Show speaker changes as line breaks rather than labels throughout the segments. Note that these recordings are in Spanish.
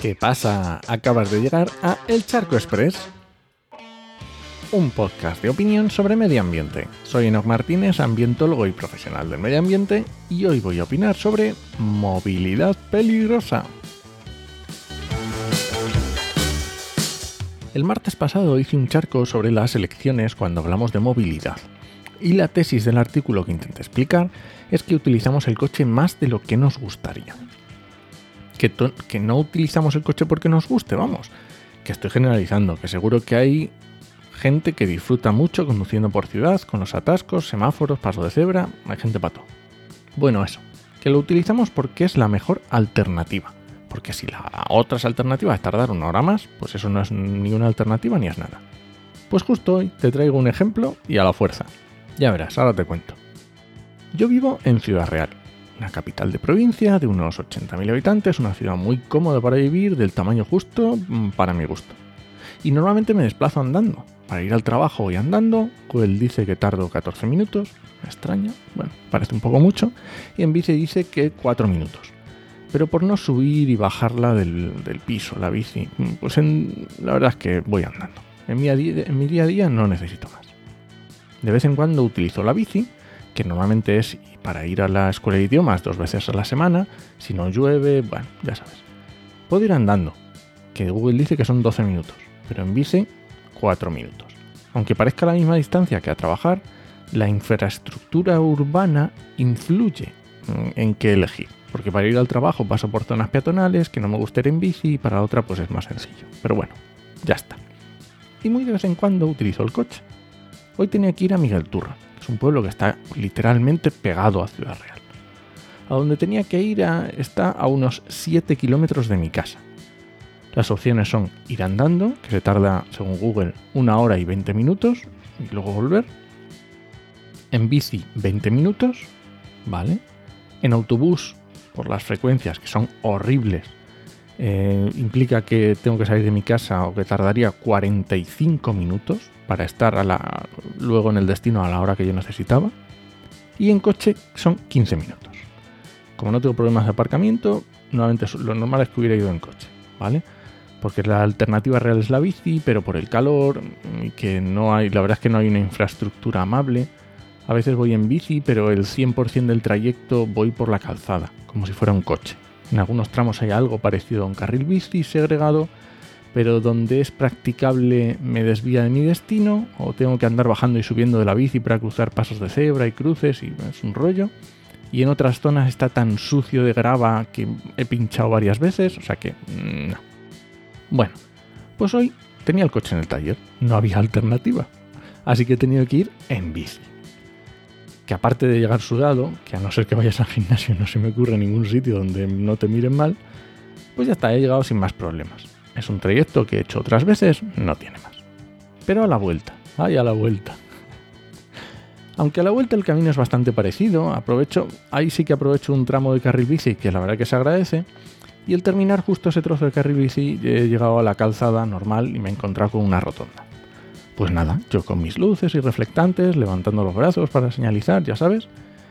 ¿Qué pasa? Acabas de llegar a El Charco Express, un podcast de opinión sobre medio ambiente. Soy Enoch Martínez, ambientólogo y profesional del medio ambiente, y hoy voy a opinar sobre movilidad peligrosa. El martes pasado hice un charco sobre las elecciones cuando hablamos de movilidad. Y la tesis del artículo que intenté explicar es que utilizamos el coche más de lo que nos gustaría que, no utilizamos el coche porque nos guste, vamos. Que estoy generalizando, que seguro que hay gente que disfruta mucho conduciendo por ciudad, con los atascos, semáforos, paso de cebra, hay gente pato. Bueno, eso, que lo utilizamos porque es la mejor alternativa. Porque si la otra alternativa es tardar una hora más, pues eso no es ni una alternativa ni es nada. Pues justo hoy te traigo un ejemplo y a la fuerza. Ya verás, ahora te cuento. Yo vivo en Ciudad Real, una capital de provincia de unos 80.000 habitantes, una ciudad muy cómoda para vivir, del tamaño justo mm, para mi gusto. Y normalmente me desplazo andando. Para ir al trabajo y andando, él dice que tardo 14 minutos, me extraña, bueno, parece un poco mucho, y en bici dice que 4 minutos. Pero por no subir y bajarla del, piso, la bici, mm, pues la verdad es que voy andando. En en mi día a día no necesito más. De vez en cuando utilizo la bici, que normalmente es para ir a la escuela de idiomas dos veces a la semana, si no llueve, bueno, ya sabes. Puedo ir andando, que Google dice que son 12 minutos, pero en bici 4 minutos. Aunque parezca la misma distancia que a trabajar, la infraestructura urbana influye en qué elegir. Porque para ir al trabajo paso por zonas peatonales que no me gustaría en bici y para otra pues es más sencillo. Pero bueno, ya está. Y muy de vez en cuando utilizo el coche. Hoy tenía que ir a Miguel Turra, es un pueblo que está literalmente pegado a Ciudad Real. A donde tenía que ir está a unos 7 kilómetros de mi casa. Las opciones son ir andando, que se tarda, según Google, una hora y 20 minutos, y luego volver. En bici, 20 minutos, ¿vale? En autobús, por las frecuencias que son horribles, eh, implica que tengo que salir de mi casa o que tardaría 45 minutos para estar luego en el destino a la hora que yo necesitaba. Y en coche son 15 minutos. Como no tengo problemas de aparcamiento, nuevamente lo normal es que hubiera ido en coche, ¿vale? Porque la alternativa real es la bici, pero por el calor, que no hay, la verdad es que no hay una infraestructura amable. A veces voy en bici, pero el 100% del trayecto voy por la calzada, como si fuera un coche. En algunos tramos hay algo parecido a un carril bici segregado, pero donde es practicable me desvía de mi destino o tengo que andar bajando y subiendo de la bici para cruzar pasos de cebra y cruces y es un rollo. Y en otras zonas está tan sucio de grava que he pinchado varias veces, o sea que no. Bueno, pues hoy tenía el coche en el taller, no había alternativa, así que he tenido que ir en bici que aparte de llegar sudado, que a no ser que vayas al gimnasio no se me ocurre ningún sitio donde no te miren mal, pues ya está, he llegado sin más problemas. Es un trayecto que he hecho otras veces, no tiene más. Pero a la vuelta, ay, a la vuelta. Aunque a la vuelta el camino es bastante parecido, aprovecho, ahí sí que aprovecho un tramo de carril bici que la verdad que se agradece, y al terminar justo ese trozo de carril bici he llegado a la calzada normal y me he encontrado con una rotonda. Pues nada, yo con mis luces y reflectantes, levantando los brazos para señalizar, ya sabes,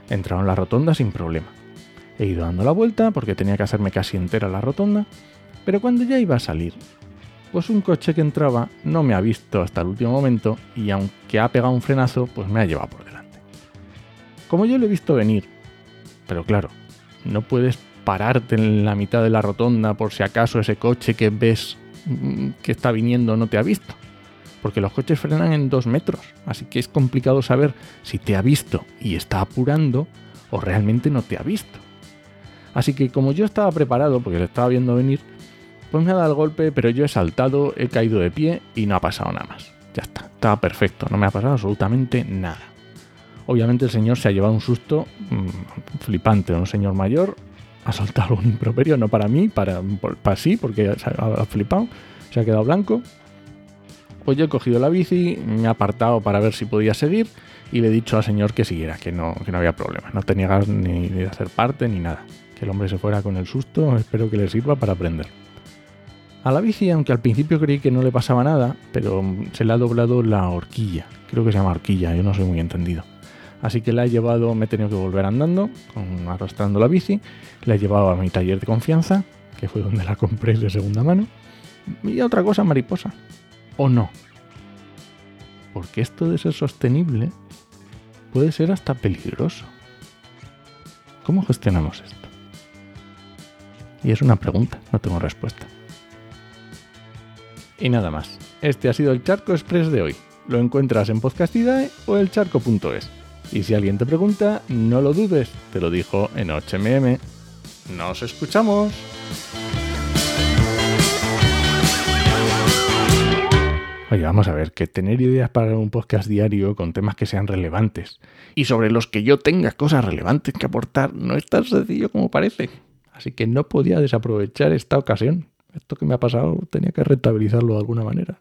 he entrado en la rotonda sin problema. He ido dando la vuelta porque tenía que hacerme casi entera la rotonda, pero cuando ya iba a salir, pues un coche que entraba no me ha visto hasta el último momento y aunque ha pegado un frenazo, pues me ha llevado por delante. Como yo lo he visto venir, pero claro, no puedes pararte en la mitad de la rotonda por si acaso ese coche que ves mm, que está viniendo no te ha visto porque los coches frenan en dos metros, así que es complicado saber si te ha visto y está apurando o realmente no te ha visto. Así que como yo estaba preparado, porque lo estaba viendo venir, pues me ha dado el golpe, pero yo he saltado, he caído de pie y no ha pasado nada más. Ya está, estaba perfecto, no me ha pasado absolutamente nada. Obviamente el señor se ha llevado un susto mm, flipante, un señor mayor ha soltado un improperio, no para mí, para, para sí, porque ha flipado, se ha quedado blanco pues yo he cogido la bici, me he apartado para ver si podía seguir y le he dicho al señor que siguiera, que no, que no había problema. No tenía ganas ni de hacer parte ni nada. Que el hombre se fuera con el susto, espero que le sirva para aprender. A la bici, aunque al principio creí que no le pasaba nada, pero se le ha doblado la horquilla. Creo que se llama horquilla, yo no soy muy entendido. Así que la he llevado, me he tenido que volver andando, arrastrando la bici, la he llevado a mi taller de confianza que fue donde la compré de segunda mano, y otra cosa mariposa. ¿O no? Porque esto de ser sostenible puede ser hasta peligroso. ¿Cómo gestionamos esto? Y es una pregunta, no tengo respuesta. Y nada más. Este ha sido el Charco Express de hoy. Lo encuentras en Podcastidae o elcharco.es. Y si alguien te pregunta, no lo dudes, te lo dijo en HMM. ¡Nos escuchamos! Oye, vamos a ver, que tener ideas para un podcast diario con temas que sean relevantes y sobre los que yo tenga cosas relevantes que aportar no es tan sencillo como parece. Así que no podía desaprovechar esta ocasión. Esto que me ha pasado tenía que rentabilizarlo de alguna manera.